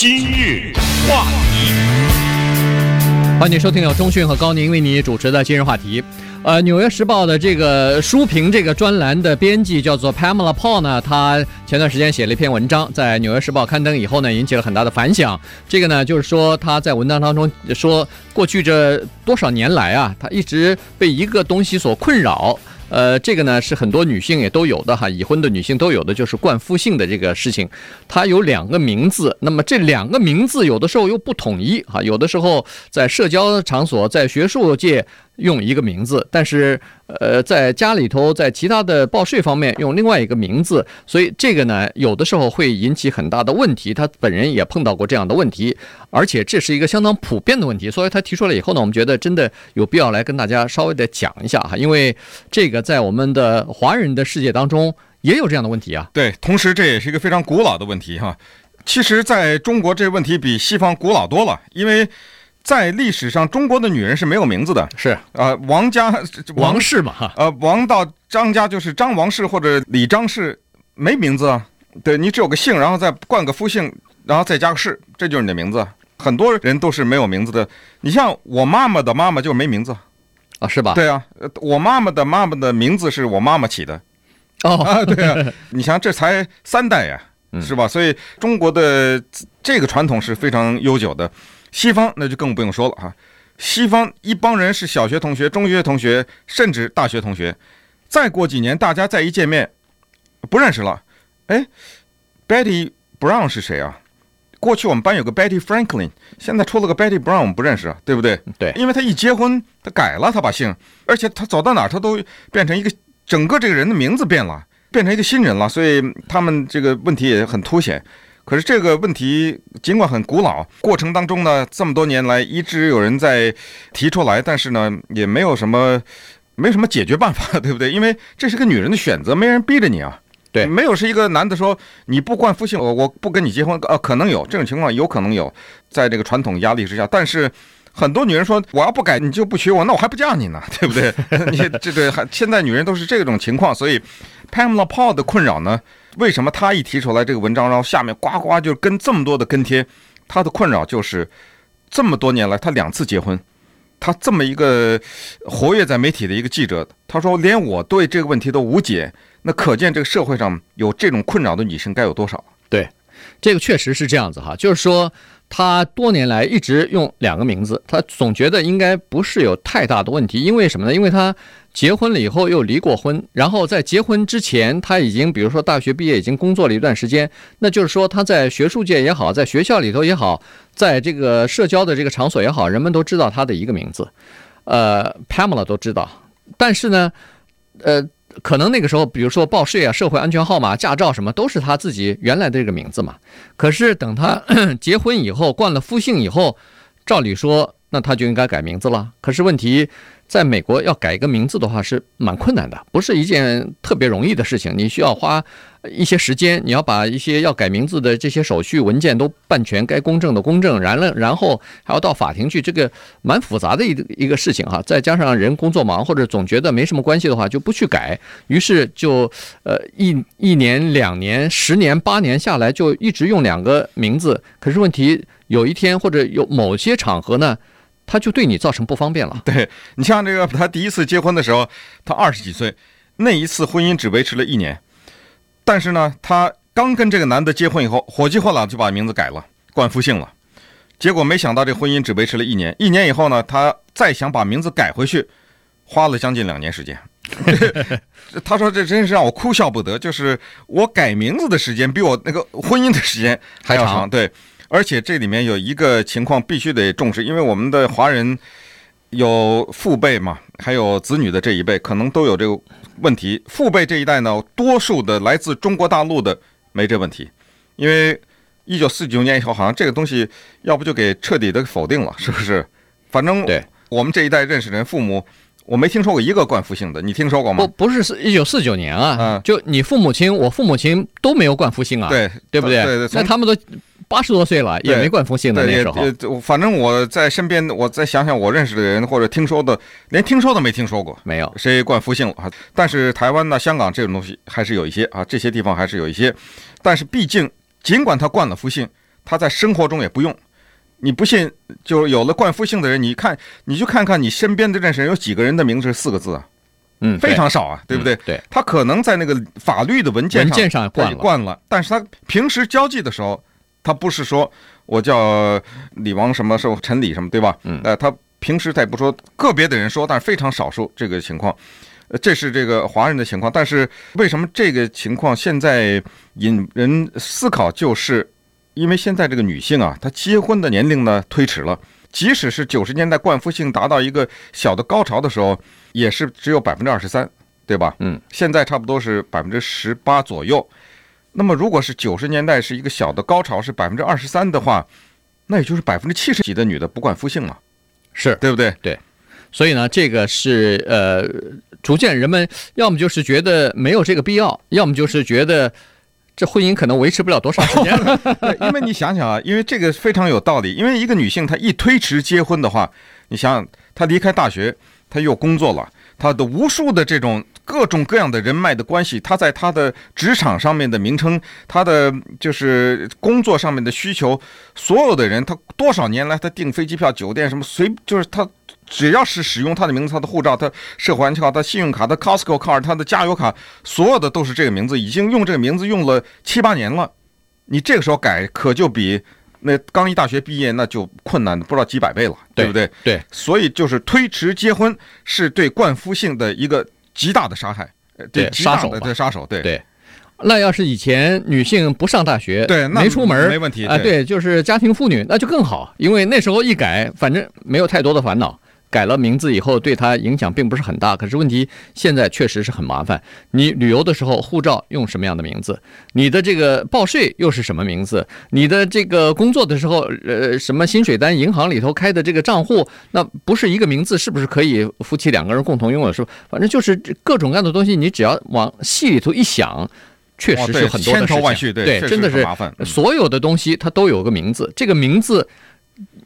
今日话题，欢迎收听由钟讯和高宁为你主持的今日话题。呃，《纽约时报》的这个书评这个专栏的编辑叫做 Pamela Paul 呢，他前段时间写了一篇文章，在《纽约时报》刊登以后呢，引起了很大的反响。这个呢，就是说他在文章当中说，过去这多少年来啊，他一直被一个东西所困扰。呃，这个呢是很多女性也都有的哈，已婚的女性都有的，就是冠夫姓的这个事情。它有两个名字，那么这两个名字有的时候又不统一哈，有的时候在社交场所，在学术界。用一个名字，但是呃，在家里头，在其他的报税方面用另外一个名字，所以这个呢，有的时候会引起很大的问题。他本人也碰到过这样的问题，而且这是一个相当普遍的问题。所以他提出来以后呢，我们觉得真的有必要来跟大家稍微的讲一下哈，因为这个在我们的华人的世界当中也有这样的问题啊。对，同时这也是一个非常古老的问题哈。其实在中国，这问题比西方古老多了，因为。在历史上，中国的女人是没有名字的，是啊、呃，王家王，王氏嘛，哈，呃，王到张家就是张王氏或者李张氏，没名字啊，对，你只有个姓，然后再冠个夫姓，然后再加个氏，这就是你的名字。很多人都是没有名字的。你像我妈妈的妈妈就没名字，啊，是吧？对啊，我妈妈的妈妈的名字是我妈妈起的，哦，啊，对啊，你想这才三代呀，是吧？所以中国的这个传统是非常悠久的。西方那就更不用说了哈，西方一帮人是小学同学、中学同学，甚至大学同学，再过几年大家再一见面，不认识了。哎，Betty Brown 是谁啊？过去我们班有个 Betty Franklin，现在出了个 Betty Brown，我们不认识啊，对不对？对，因为他一结婚，他改了，他把姓，而且他走到哪儿他都变成一个整个这个人的名字变了，变成一个新人了，所以他们这个问题也很凸显。可是这个问题尽管很古老，过程当中呢，这么多年来一直有人在提出来，但是呢，也没有什么，没什么解决办法，对不对？因为这是个女人的选择，没人逼着你啊。对，没有是一个男的说你不冠夫姓，我我不跟你结婚，呃，可能有这种情况，有可能有，在这个传统压力之下。但是很多女人说我要不改，你就不娶我，那我还不嫁你呢，对不对？你这个还现在女人都是这种情况，所以 Pamela Paul 的困扰呢？为什么他一提出来这个文章，然后下面呱呱就跟这么多的跟帖？他的困扰就是这么多年来，他两次结婚，他这么一个活跃在媒体的一个记者，他说连我对这个问题都无解，那可见这个社会上有这种困扰的女性该有多少？对，这个确实是这样子哈，就是说。他多年来一直用两个名字，他总觉得应该不是有太大的问题，因为什么呢？因为他结婚了以后又离过婚，然后在结婚之前他已经，比如说大学毕业已经工作了一段时间，那就是说他在学术界也好，在学校里头也好，在这个社交的这个场所也好，人们都知道他的一个名字，呃，Pamela 都知道，但是呢，呃。可能那个时候，比如说报税啊、社会安全号码、驾照什么，都是他自己原来的这个名字嘛。可是等他结婚以后，冠了夫姓以后，照理说，那他就应该改名字了。可是问题。在美国要改一个名字的话是蛮困难的，不是一件特别容易的事情。你需要花一些时间，你要把一些要改名字的这些手续文件都办全，该公证的公证，然了，然后还要到法庭去，这个蛮复杂的一一个事情哈。再加上人工作忙或者总觉得没什么关系的话，就不去改，于是就呃一一年、两年、十年、八年下来，就一直用两个名字。可是问题有一天或者有某些场合呢，他就对你造成不方便了。对，你像这个，他第一次结婚的时候，他二十几岁，那一次婚姻只维持了一年，但是呢，他刚跟这个男的结婚以后，火急火燎就把名字改了，冠夫姓了。结果没想到这婚姻只维持了一年，一年以后呢，他再想把名字改回去，花了将近两年时间。他说：“这真是让我哭笑不得，就是我改名字的时间比我那个婚姻的时间还要长。”对。而且这里面有一个情况必须得重视，因为我们的华人有父辈嘛，还有子女的这一辈，可能都有这个问题。父辈这一代呢，多数的来自中国大陆的没这问题，因为一九四九年以后，好像这个东西要不就给彻底的否定了，是不是？反正对我们这一代认识人，父母我没听说过一个冠夫姓的，你听说过吗？不，不是一九四九年啊，嗯，就你父母亲，我父母亲都没有冠夫姓啊，对，对不对？对对，那他们都。八十多岁了也没冠夫姓的那时候，反正我在身边，我再想想我认识的人或者听说的，连听说都没听说过，没有谁冠夫姓了啊。但是台湾呢、香港这种东西还是有一些啊，这些地方还是有一些。但是毕竟，尽管他冠了夫姓，他在生活中也不用。你不信，就有了冠夫姓的人，你看，你就看看你身边的认识人有几个人的名字是四个字啊？嗯，非常少啊，对不对？对，他可能在那个法律的文件上文件上惯了，惯了，但是他平时交际的时候，他不是说我叫李王什么，是陈李什么，对吧？嗯，呃，他平时他也不说，个别的人说，但是非常少数这个情况，呃，这是这个华人的情况。但是为什么这个情况现在引人思考，就是因为现在这个女性啊，她结婚的年龄呢推迟了。即使是九十年代冠夫性达到一个小的高潮的时候，也是只有百分之二十三，对吧？嗯，现在差不多是百分之十八左右。那么，如果是九十年代是一个小的高潮是百分之二十三的话，那也就是百分之七十几的女的不管夫姓了，是对不对？对。所以呢，这个是呃，逐渐人们要么就是觉得没有这个必要，要么就是觉得。这婚姻可能维持不了多长时间，对，因为你想想啊，因为这个非常有道理。因为一个女性她一推迟结婚的话，你想想，她离开大学，她又工作了，她的无数的这种各种各样的人脉的关系，他在他的职场上面的名称，他的就是工作上面的需求，所有的人，他多少年来他订飞机票、酒店什么随，就是他。只要是使用他的名字，他的护照、他社会安全卡、他信用卡、他 Costco card、他的加油卡，所有的都是这个名字，已经用这个名字用了七八年了。你这个时候改，可就比那刚一大学毕业那就困难的不知道几百倍了，对不对？对，所以就是推迟结婚是对冠夫姓的一个极大的杀害，对，杀手对杀手，对对。那要是以前女性不上大学，对，没出门，没问题啊，对，就是家庭妇女，那就更好，因为那时候一改，反正没有太多的烦恼。改了名字以后，对他影响并不是很大。可是问题现在确实是很麻烦。你旅游的时候，护照用什么样的名字？你的这个报税又是什么名字？你的这个工作的时候，呃，什么薪水单、银行里头开的这个账户，那不是一个名字，是不是可以夫妻两个人共同拥有？是吧？反正就是各种各样的东西，你只要往细里头一想，确实是很多的事情。千头万绪，对，真的是麻烦。所有的东西它都有个名字，这个名字。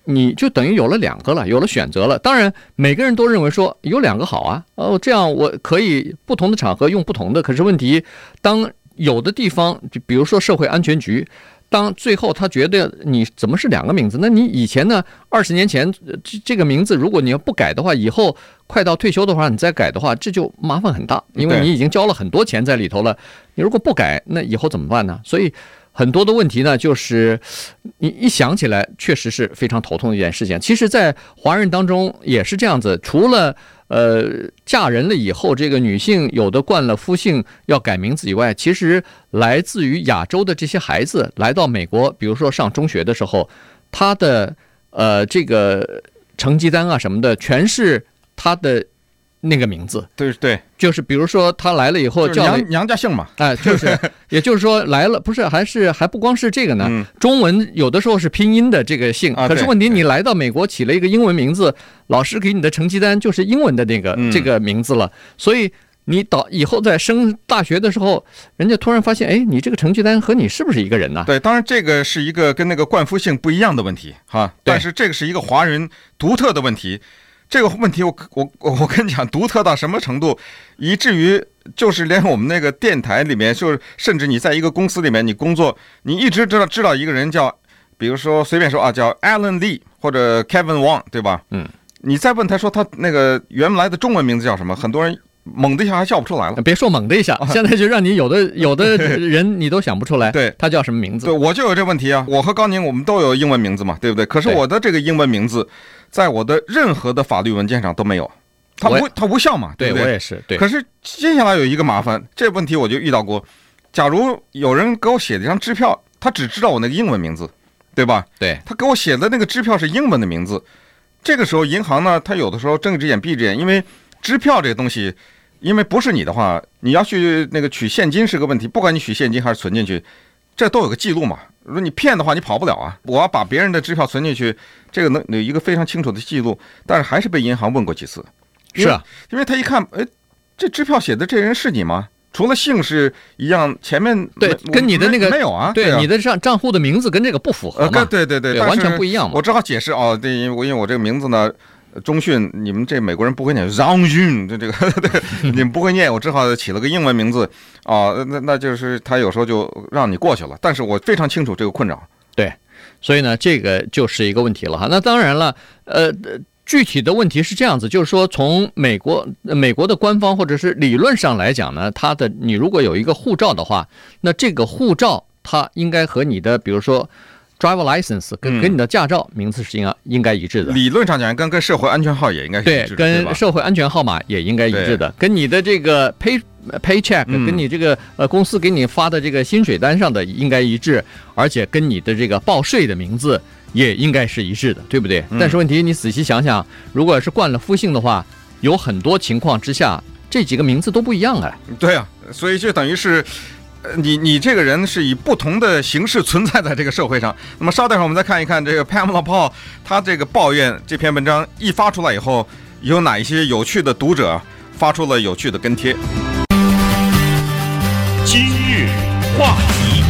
你就等于有了两个了，有了选择了。当然，每个人都认为说有两个好啊，哦，这样我可以不同的场合用不同的。可是问题，当有的地方，就比如说社会安全局，当最后他觉得你怎么是两个名字？那你以前呢？二十年前这这个名字，如果你要不改的话，以后快到退休的话，你再改的话，这就麻烦很大，因为你已经交了很多钱在里头了。你如果不改，那以后怎么办呢？所以。很多的问题呢，就是你一想起来，确实是非常头痛的一件事情。其实，在华人当中也是这样子，除了呃嫁人了以后，这个女性有的冠了夫姓要改名字以外，其实来自于亚洲的这些孩子来到美国，比如说上中学的时候，他的呃这个成绩单啊什么的，全是他的。那个名字，对对，就是比如说他来了以后叫娘娘家姓嘛，哎，就是，也就是说来了，不是，还是还不光是这个呢。中文有的时候是拼音的这个姓，可是问题你来到美国起了一个英文名字，老师给你的成绩单就是英文的那个这个名字了，所以你到以后在升大学的时候，人家突然发现，哎，你这个成绩单和你是不是一个人呢？对，当然这个是一个跟那个冠夫姓不一样的问题哈，但是这个是一个华人独特的问题。这个问题我我我我跟你讲，独特到什么程度，以至于就是连我们那个电台里面，就是甚至你在一个公司里面你工作，你一直知道知道一个人叫，比如说随便说啊，叫 Alan Lee 或者 Kevin Wang，对吧？嗯，你再问他说他那个原来的中文名字叫什么，很多人猛的一下还笑不出来了。别说猛的一下，现在就让你有的 有的人你都想不出来，对，他叫什么名字？对，我就有这问题啊。我和高宁我们都有英文名字嘛，对不对？可是我的这个英文名字。在我的任何的法律文件上都没有，它无它无效嘛？对不对？我也是。对。可是接下来有一个麻烦，这问题我就遇到过。假如有人给我写了一张支票，他只知道我那个英文名字，对吧？对。他给我写的那个支票是英文的名字，这个时候银行呢，他有的时候睁一只眼闭一只眼，因为支票这个东西，因为不是你的话，你要去那个取现金是个问题，不管你取现金还是存进去，这都有个记录嘛。如果你骗的话，你跑不了啊！我要把别人的支票存进去，这个能有一个非常清楚的记录，但是还是被银行问过几次。是啊，因为他一看，哎，这支票写的这人是你吗？除了姓氏一样，前面对跟你的那个没有啊？对，你的账账户的名字跟这个不符合嘛？对对对，完全不一样嘛。我只好解释哦，对，因为我因为我这个名字呢。中训，你们这美国人不会念 Zonjun，，这这个对，你们不会念，我只好起了个英文名字啊，那那就是他有时候就让你过去了。但是我非常清楚这个困扰。对，所以呢，这个就是一个问题了哈。那当然了，呃，具体的问题是这样子，就是说从美国美国的官方或者是理论上来讲呢，它的你如果有一个护照的话，那这个护照它应该和你的比如说。Driver license 跟跟你的驾照名字是应该应该一致的。理论上讲，跟跟社会安全号也应该是一致的。对，跟社会安全号码也应该一致的。跟你的这个 pay paycheck，跟你这个呃公司给你发的这个薪水单上的应该一致，而且跟你的这个报税的名字也应该是一致的，对不对？但是问题你仔细想想，如果是冠了夫姓的话，有很多情况之下这几个名字都不一样啊。对啊，所以就等于是。你你这个人是以不同的形式存在在这个社会上。那么稍待会儿，我们再看一看这个 Pamela Paul，他这个抱怨这篇文章一发出来以后，有哪一些有趣的读者发出了有趣的跟帖。今日话题，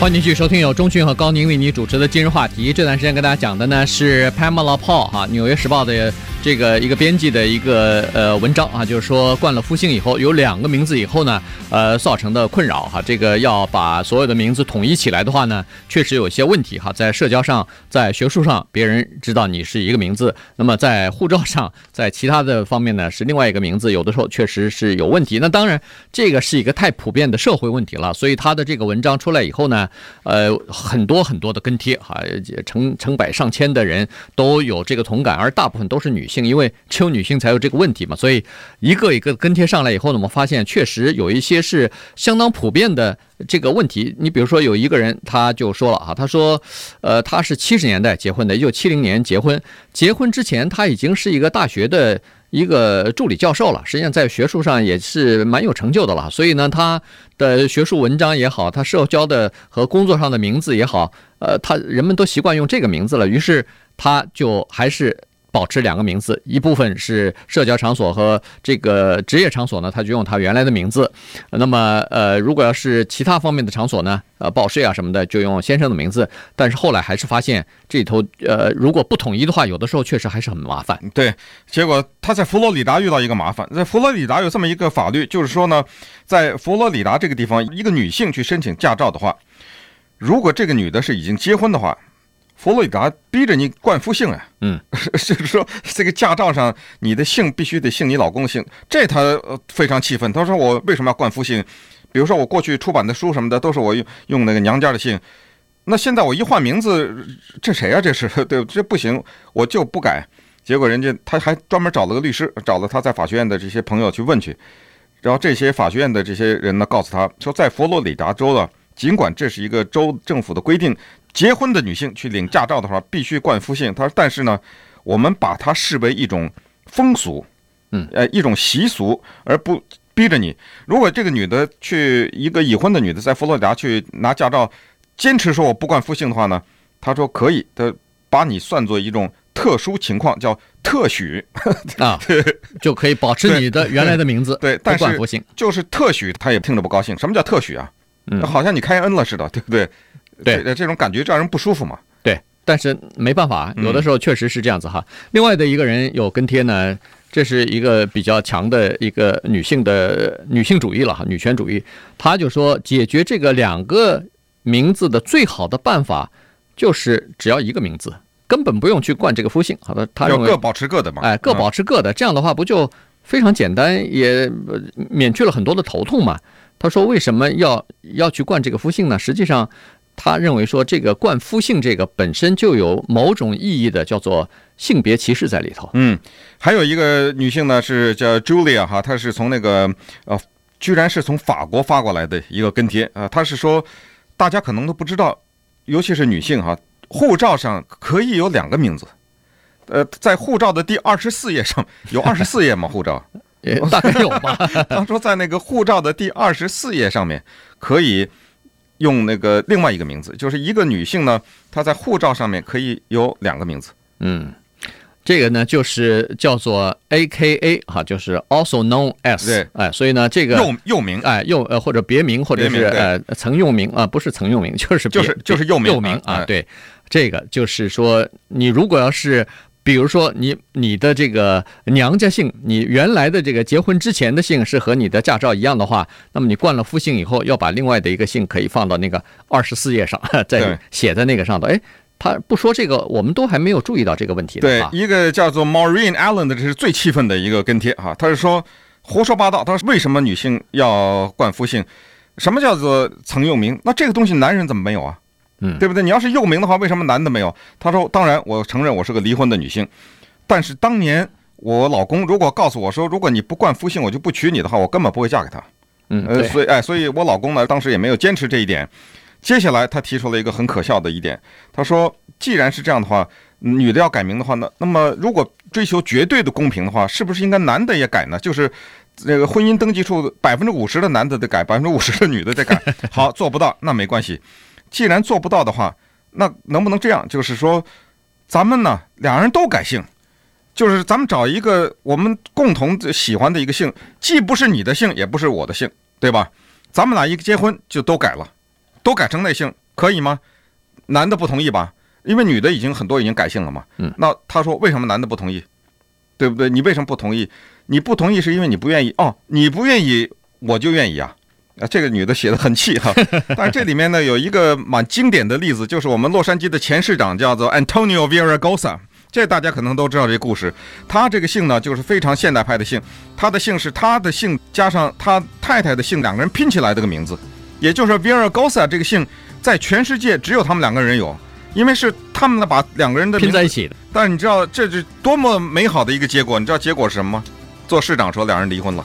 欢迎继续收听由钟迅和高宁为你主持的今日话题。这段时间跟大家讲的呢是 Pamela Paul 哈，《纽约时报》的。这个一个编辑的一个呃文章啊，就是说冠了夫姓以后有两个名字以后呢，呃造成的困扰哈，这个要把所有的名字统一起来的话呢，确实有些问题哈，在社交上，在学术上，别人知道你是一个名字，那么在护照上，在其他的方面呢是另外一个名字，有的时候确实是有问题。那当然，这个是一个太普遍的社会问题了，所以他的这个文章出来以后呢，呃很多很多的跟帖哈，成成百上千的人都有这个同感，而大部分都是女性。因为只有女性才有这个问题嘛，所以一个一个跟帖上来以后呢，我们发现确实有一些是相当普遍的这个问题。你比如说有一个人他就说了哈，他说，呃，他是七十年代结婚的，一九七零年结婚，结婚之前他已经是一个大学的一个助理教授了，实际上在学术上也是蛮有成就的了。所以呢，他的学术文章也好，他社交的和工作上的名字也好，呃，他人们都习惯用这个名字了，于是他就还是。保持两个名字，一部分是社交场所和这个职业场所呢，他就用他原来的名字。那么，呃，如果要是其他方面的场所呢，呃，报税啊什么的，就用先生的名字。但是后来还是发现这里头，呃，如果不统一的话，有的时候确实还是很麻烦。对，结果他在佛罗里达遇到一个麻烦，在佛罗里达有这么一个法律，就是说呢，在佛罗里达这个地方，一个女性去申请驾照的话，如果这个女的是已经结婚的话。佛罗里达逼着你冠夫姓啊，嗯，就是说这个驾照上你的姓必须得姓你老公的姓，这他呃非常气愤。他说我为什么要冠夫姓？比如说我过去出版的书什么的都是我用用那个娘家的姓，那现在我一换名字，这谁啊？这是对，这不行，我就不改。结果人家他还专门找了个律师，找了他在法学院的这些朋友去问去，然后这些法学院的这些人呢告诉他说，在佛罗里达州啊，尽管这是一个州政府的规定。结婚的女性去领驾照的话，必须冠夫姓。他说：“但是呢，我们把它视为一种风俗，嗯，呃，一种习俗，而不逼着你。如果这个女的去一个已婚的女的在佛罗里达去拿驾照，坚持说我不冠夫姓的话呢，他说可以，他把你算作一种特殊情况，叫特许啊，就可以保持你的原来的名字，对，但是就是特许，他也听着不高兴。什么叫特许啊？嗯，好像你开恩了似的，对不对？”对，这种感觉让人不舒服嘛。对，但是没办法，有的时候确实是这样子哈。另外的一个人有跟贴呢，这是一个比较强的一个女性的女性主义了哈，女权主义。他就说，解决这个两个名字的最好的办法，就是只要一个名字，根本不用去冠这个夫姓。好的，他认为各保持各的嘛。哎，各保持各的，这样的话不就非常简单，也免去了很多的头痛嘛。他说，为什么要要去冠这个夫姓呢？实际上。他认为说，这个冠夫姓这个本身就有某种意义的，叫做性别歧视在里头。嗯，还有一个女性呢，是叫 Julia 哈，她是从那个呃，居然是从法国发过来的一个跟帖啊。她是说，大家可能都不知道，尤其是女性哈，护照上可以有两个名字。呃，在护照的第二十四页上有二十四页吗？护照大概有吧。他说，在那个护照的第二十四页上面可以。用那个另外一个名字，就是一个女性呢，她在护照上面可以有两个名字。嗯，这个呢就是叫做 AKA 哈，就是 also known as。对，哎，所以呢这个又又名，哎，又呃或者别名，或者是呃曾用名啊，不是曾用名，就是就是就是又名又名啊。对，这个就是说，你如果要是比如说你你的这个娘家姓，你原来的这个结婚之前的姓是和你的驾照一样的话，那么你冠了夫姓以后，要把另外的一个姓可以放到那个 二十四页上，再写在那个上头。哎，他不说这个，我们都还没有注意到这个问题。对，一个叫做 Maureen Allen 的，这是最气愤的一个跟帖哈，他是说胡说八道。他说为什么女性要冠夫姓？什么叫做曾用名？那这个东西男人怎么没有啊？嗯，对不对？你要是幼名的话，为什么男的没有？他说：“当然，我承认我是个离婚的女性，但是当年我老公如果告诉我说，如果你不冠夫姓，我就不娶你的话，我根本不会嫁给他。嗯，呃，所以哎，所以我老公呢，当时也没有坚持这一点。接下来他提出了一个很可笑的一点，他说：既然是这样的话，女的要改名的话呢，那么如果追求绝对的公平的话，是不是应该男的也改呢？就是这个婚姻登记处百分之五十的男的得改，百分之五十的女的得改。好，做不到那没关系。”既然做不到的话，那能不能这样？就是说，咱们呢，两人都改姓，就是咱们找一个我们共同喜欢的一个姓，既不是你的姓，也不是我的姓，对吧？咱们俩一结婚就都改了，都改成那姓，可以吗？男的不同意吧？因为女的已经很多已经改姓了嘛。嗯。那他说为什么男的不同意？对不对？你为什么不同意？你不同意是因为你不愿意哦，你不愿意我就愿意啊。啊，这个女的写的很气哈，但是这里面呢有一个蛮经典的例子，就是我们洛杉矶的前市长叫做 Antonio Villaraigosa，这大家可能都知道这个故事。他这个姓呢就是非常现代派的姓，他的姓是他的姓加上他太太的姓，两个人拼起来这个名字，也就是说 Villaraigosa 这个姓在全世界只有他们两个人有，因为是他们呢把两个人的拼在一起的。但是你知道这是多么美好的一个结果？你知道结果是什么吗？做市长说两人离婚了。